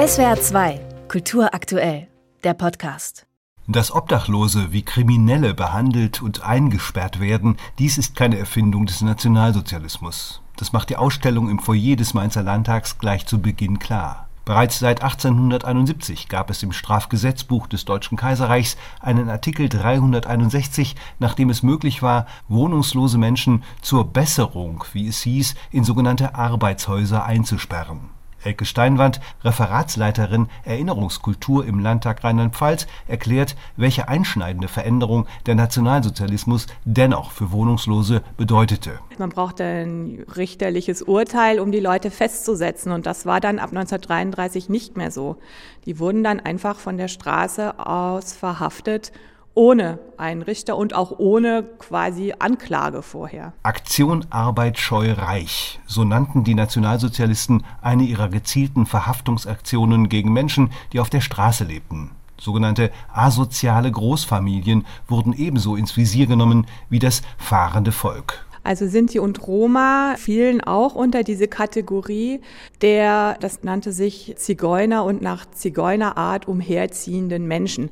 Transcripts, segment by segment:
SWR 2, Kultur aktuell, der Podcast. Dass Obdachlose wie Kriminelle behandelt und eingesperrt werden, dies ist keine Erfindung des Nationalsozialismus. Das macht die Ausstellung im Foyer des Mainzer Landtags gleich zu Beginn klar. Bereits seit 1871 gab es im Strafgesetzbuch des Deutschen Kaiserreichs einen Artikel 361, nach dem es möglich war, wohnungslose Menschen zur Besserung, wie es hieß, in sogenannte Arbeitshäuser einzusperren Elke Steinwand, Referatsleiterin Erinnerungskultur im Landtag Rheinland-Pfalz, erklärt, welche einschneidende Veränderung der Nationalsozialismus dennoch für Wohnungslose bedeutete. Man brauchte ein richterliches Urteil, um die Leute festzusetzen. Und das war dann ab 1933 nicht mehr so. Die wurden dann einfach von der Straße aus verhaftet ohne einen Richter und auch ohne quasi Anklage vorher. Aktion Arbeit Scheu Reich, so nannten die Nationalsozialisten eine ihrer gezielten Verhaftungsaktionen gegen Menschen, die auf der Straße lebten. Sogenannte asoziale Großfamilien wurden ebenso ins Visier genommen wie das fahrende Volk. Also Sinti und Roma fielen auch unter diese Kategorie der, das nannte sich Zigeuner und nach Zigeunerart umherziehenden Menschen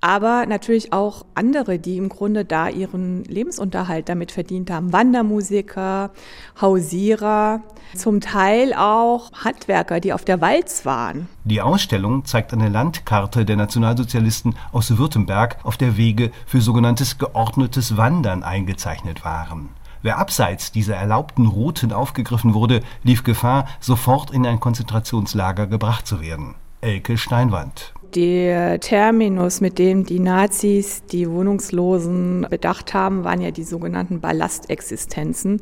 aber natürlich auch andere, die im Grunde da ihren Lebensunterhalt damit verdient haben. Wandermusiker, Hausierer, zum Teil auch Handwerker, die auf der Walz waren. Die Ausstellung zeigt eine Landkarte der Nationalsozialisten aus Württemberg, auf der Wege für sogenanntes geordnetes Wandern eingezeichnet waren. Wer abseits dieser erlaubten Routen aufgegriffen wurde, lief Gefahr, sofort in ein Konzentrationslager gebracht zu werden. Elke Steinwand der Terminus, mit dem die Nazis die Wohnungslosen bedacht haben, waren ja die sogenannten Ballastexistenzen.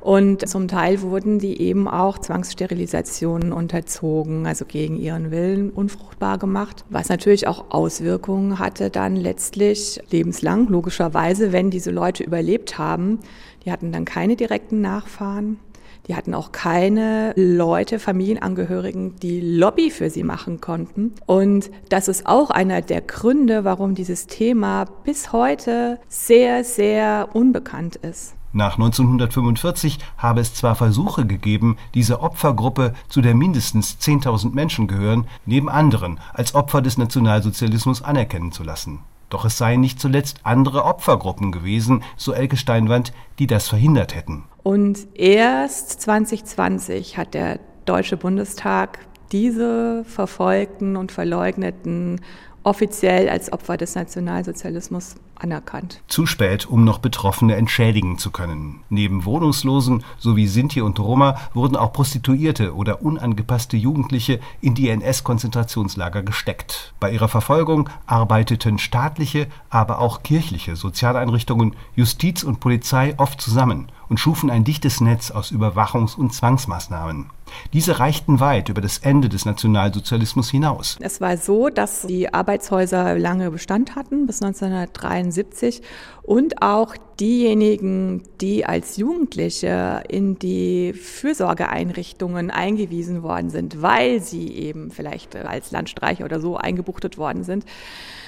Und zum Teil wurden die eben auch Zwangssterilisationen unterzogen, also gegen ihren Willen unfruchtbar gemacht, was natürlich auch Auswirkungen hatte dann letztlich lebenslang, logischerweise, wenn diese Leute überlebt haben. Die hatten dann keine direkten Nachfahren. Die hatten auch keine Leute, Familienangehörigen, die Lobby für sie machen konnten. Und das ist auch einer der Gründe, warum dieses Thema bis heute sehr, sehr unbekannt ist. Nach 1945 habe es zwar Versuche gegeben, diese Opfergruppe, zu der mindestens 10.000 Menschen gehören, neben anderen als Opfer des Nationalsozialismus anerkennen zu lassen. Doch es seien nicht zuletzt andere Opfergruppen gewesen, so Elke Steinwand, die das verhindert hätten. Und erst 2020 hat der Deutsche Bundestag diese verfolgten und verleugneten offiziell als Opfer des Nationalsozialismus anerkannt. Zu spät, um noch Betroffene entschädigen zu können. Neben Wohnungslosen sowie Sinti und Roma wurden auch Prostituierte oder unangepasste Jugendliche in die NS-Konzentrationslager gesteckt. Bei ihrer Verfolgung arbeiteten staatliche, aber auch kirchliche Sozialeinrichtungen, Justiz und Polizei oft zusammen und schufen ein dichtes Netz aus Überwachungs- und Zwangsmaßnahmen. Diese reichten weit über das Ende des Nationalsozialismus hinaus. Es war so, dass die Arbeitshäuser lange Bestand hatten, bis 1973, und auch diejenigen, die als Jugendliche in die Fürsorgeeinrichtungen eingewiesen worden sind, weil sie eben vielleicht als Landstreicher oder so eingebuchtet worden sind,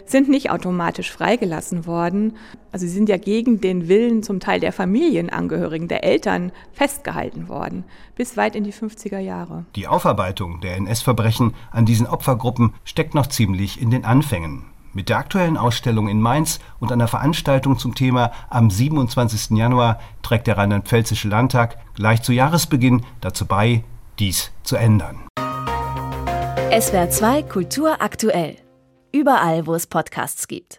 sind nicht automatisch freigelassen worden. Also sie sind ja gegen den Willen zum Teil der Familienangehörigen, der Eltern festgehalten worden, bis weit in die 50er Jahre. Die Aufarbeitung der NS-Verbrechen an diesen Opfergruppen steckt noch ziemlich in den Anfängen. Mit der aktuellen Ausstellung in Mainz und einer Veranstaltung zum Thema am 27. Januar trägt der Rheinland-Pfälzische Landtag gleich zu Jahresbeginn dazu bei, dies zu ändern. SWR 2 Kultur aktuell. Überall, wo es Podcasts gibt.